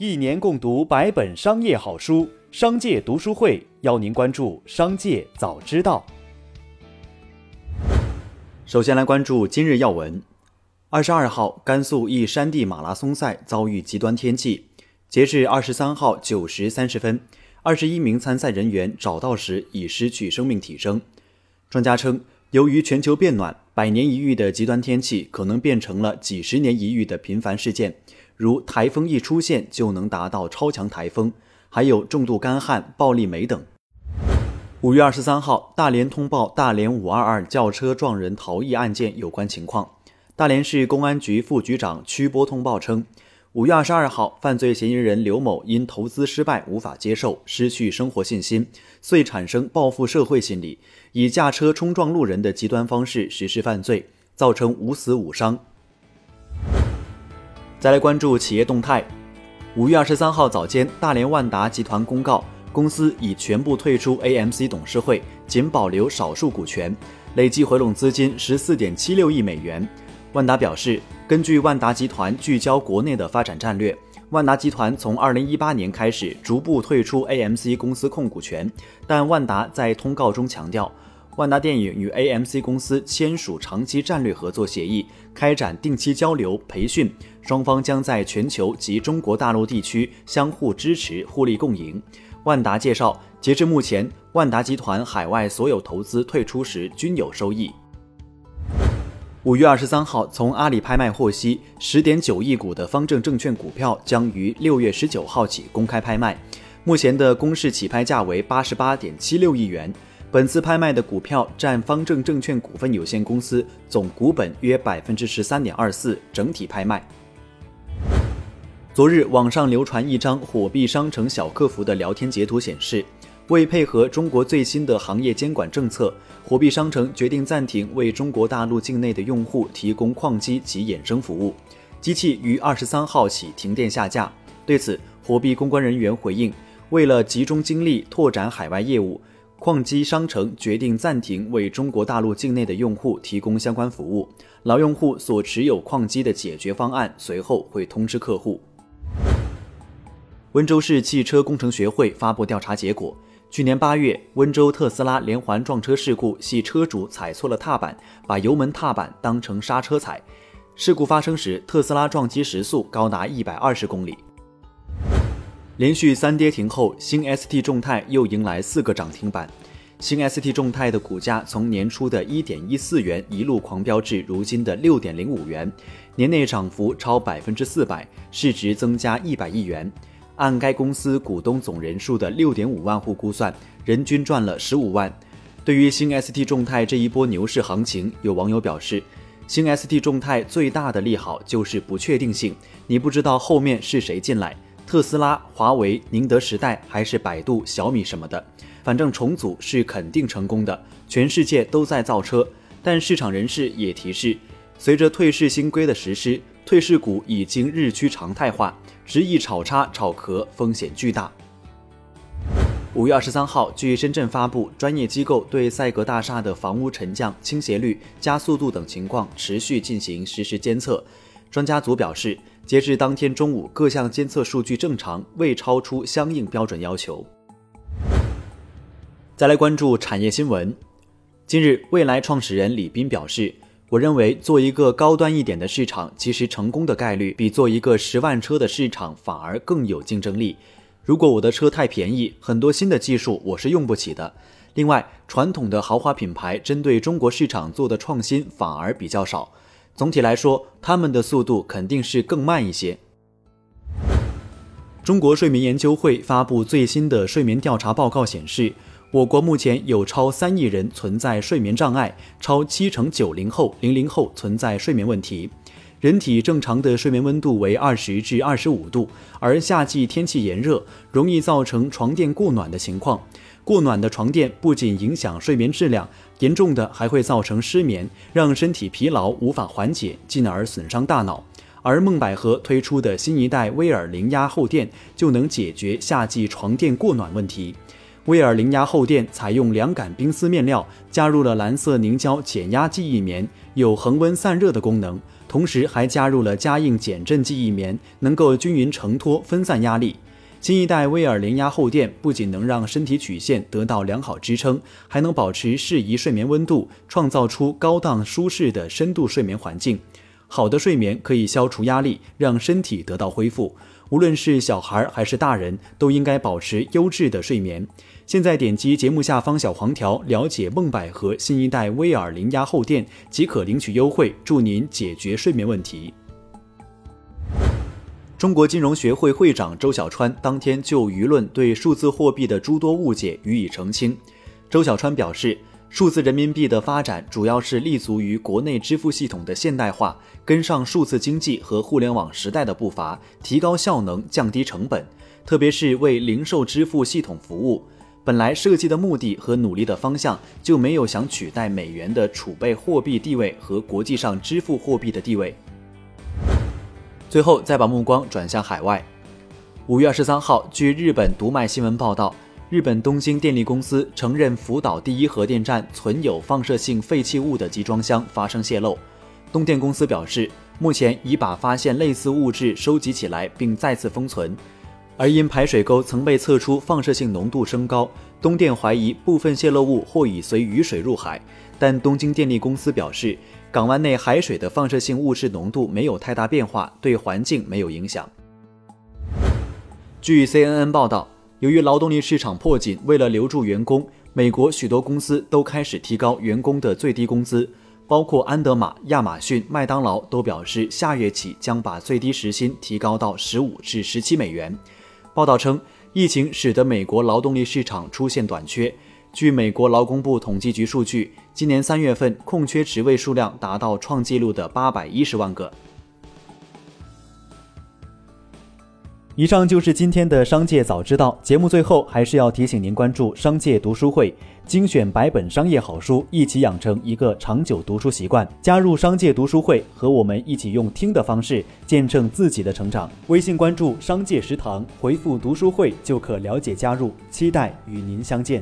一年共读百本商业好书，商界读书会邀您关注商界早知道。首先来关注今日要闻。二十二号，甘肃一山地马拉松赛遭遇极端天气，截至二十三号九时三十分，二十一名参赛人员找到时已失去生命体征。专家称，由于全球变暖，百年一遇的极端天气可能变成了几十年一遇的频繁事件。如台风一出现就能达到超强台风，还有重度干旱、暴力霾等。五月二十三号，大连通报大连五二二轿车撞人逃逸案件有关情况。大连市公安局副局长曲波通报称，五月二十二号，犯罪嫌疑人刘某因投资失败无法接受，失去生活信心，遂产生报复社会心理，以驾车冲撞路人的极端方式实施犯罪，造成五死五伤。再来关注企业动态。五月二十三号早间，大连万达集团公告，公司已全部退出 AMC 董事会，仅保留少数股权，累计回笼资金十四点七六亿美元。万达表示，根据万达集团聚焦国内的发展战略，万达集团从二零一八年开始逐步退出 AMC 公司控股权，但万达在通告中强调。万达电影与 AMC 公司签署长期战略合作协议，开展定期交流培训，双方将在全球及中国大陆地区相互支持、互利共赢。万达介绍，截至目前，万达集团海外所有投资退出时均有收益。五月二十三号，从阿里拍卖获悉，十点九亿股的方正证券股票将于六月十九号起公开拍卖，目前的公示起拍价为八十八点七六亿元。本次拍卖的股票占方正证券股份有限公司总股本约百分之十三点二四，整体拍卖。昨日网上流传一张火币商城小客服的聊天截图，显示为配合中国最新的行业监管政策，火币商城决定暂停为中国大陆境内的用户提供矿机及衍生服务，机器于二十三号起停电下架。对此，火币公关人员回应，为了集中精力拓展海外业务。矿机商城决定暂停为中国大陆境内的用户提供相关服务，老用户所持有矿机的解决方案随后会通知客户。温州市汽车工程学会发布调查结果，去年八月，温州特斯拉连环撞车事故系车主踩错了踏板，把油门踏板当成刹车踩。事故发生时，特斯拉撞击时速高达一百二十公里。连续三跌停后，新 ST 众泰又迎来四个涨停板。新 ST 众泰的股价从年初的一点一四元一路狂飙至如今的六点零五元，年内涨幅超百分之四百，市值增加一百亿元。按该公司股东总人数的六点五万户估算，人均赚了十五万。对于新 ST 众泰这一波牛市行情，有网友表示，新 ST 众泰最大的利好就是不确定性，你不知道后面是谁进来。特斯拉、华为、宁德时代还是百度、小米什么的，反正重组是肯定成功的。全世界都在造车，但市场人士也提示，随着退市新规的实施，退市股已经日趋常态化，执意炒差炒壳风险巨大。五月二十三号，据深圳发布，专业机构对赛格大厦的房屋沉降、倾斜率、加速度等情况持续进行实时监测。专家组表示。截至当天中午，各项监测数据正常，未超出相应标准要求。再来关注产业新闻。近日，蔚来创始人李斌表示：“我认为做一个高端一点的市场，其实成功的概率比做一个十万车的市场反而更有竞争力。如果我的车太便宜，很多新的技术我是用不起的。另外，传统的豪华品牌针对中国市场做的创新反而比较少。”总体来说，他们的速度肯定是更慢一些。中国睡眠研究会发布最新的睡眠调查报告显示，我国目前有超三亿人存在睡眠障碍，超七成九零后、零零后存在睡眠问题。人体正常的睡眠温度为二十至二十五度，而夏季天气炎热，容易造成床垫过暖的情况。过暖的床垫不仅影响睡眠质量，严重的还会造成失眠，让身体疲劳无法缓解，进而损伤大脑。而梦百合推出的新一代威尔零压厚垫就能解决夏季床垫过暖问题。威尔零压厚垫采用凉感冰丝面料，加入了蓝色凝胶减压记忆棉，有恒温散热的功能，同时还加入了加硬减震记忆棉，能够均匀承托、分散压力。新一代威尔零压厚垫不仅能让身体曲线得到良好支撑，还能保持适宜睡眠温度，创造出高档舒适的深度睡眠环境。好的睡眠可以消除压力，让身体得到恢复。无论是小孩还是大人，都应该保持优质的睡眠。现在点击节目下方小黄条，了解梦百合新一代威尔零压厚垫，即可领取优惠，助您解决睡眠问题。中国金融学会会长周小川当天就舆论对数字货币的诸多误解予以澄清。周小川表示，数字人民币的发展主要是立足于国内支付系统的现代化，跟上数字经济和互联网时代的步伐，提高效能，降低成本，特别是为零售支付系统服务。本来设计的目的和努力的方向就没有想取代美元的储备货币地位和国际上支付货币的地位。最后，再把目光转向海外。五月二十三号，据日本读卖新闻报道，日本东京电力公司承认福岛第一核电站存有放射性废弃物的集装箱发生泄漏。东电公司表示，目前已把发现类似物质收集起来并再次封存。而因排水沟曾被测出放射性浓度升高，东电怀疑部分泄漏物或已随雨水入海。但东京电力公司表示。港湾内海水的放射性物质浓度没有太大变化，对环境没有影响。据 CNN 报道，由于劳动力市场迫紧，为了留住员工，美国许多公司都开始提高员工的最低工资，包括安德玛、亚马逊、麦当劳都表示下月起将把最低时薪提高到十五至十七美元。报道称，疫情使得美国劳动力市场出现短缺。据美国劳工部统计局数据，今年三月份空缺职位数量达到创纪录的八百一十万个。以上就是今天的《商界早知道》节目。最后，还是要提醒您关注商界读书会，精选百本商业好书，一起养成一个长久读书习惯。加入商界读书会，和我们一起用听的方式见证自己的成长。微信关注“商界食堂”，回复“读书会”就可了解加入。期待与您相见。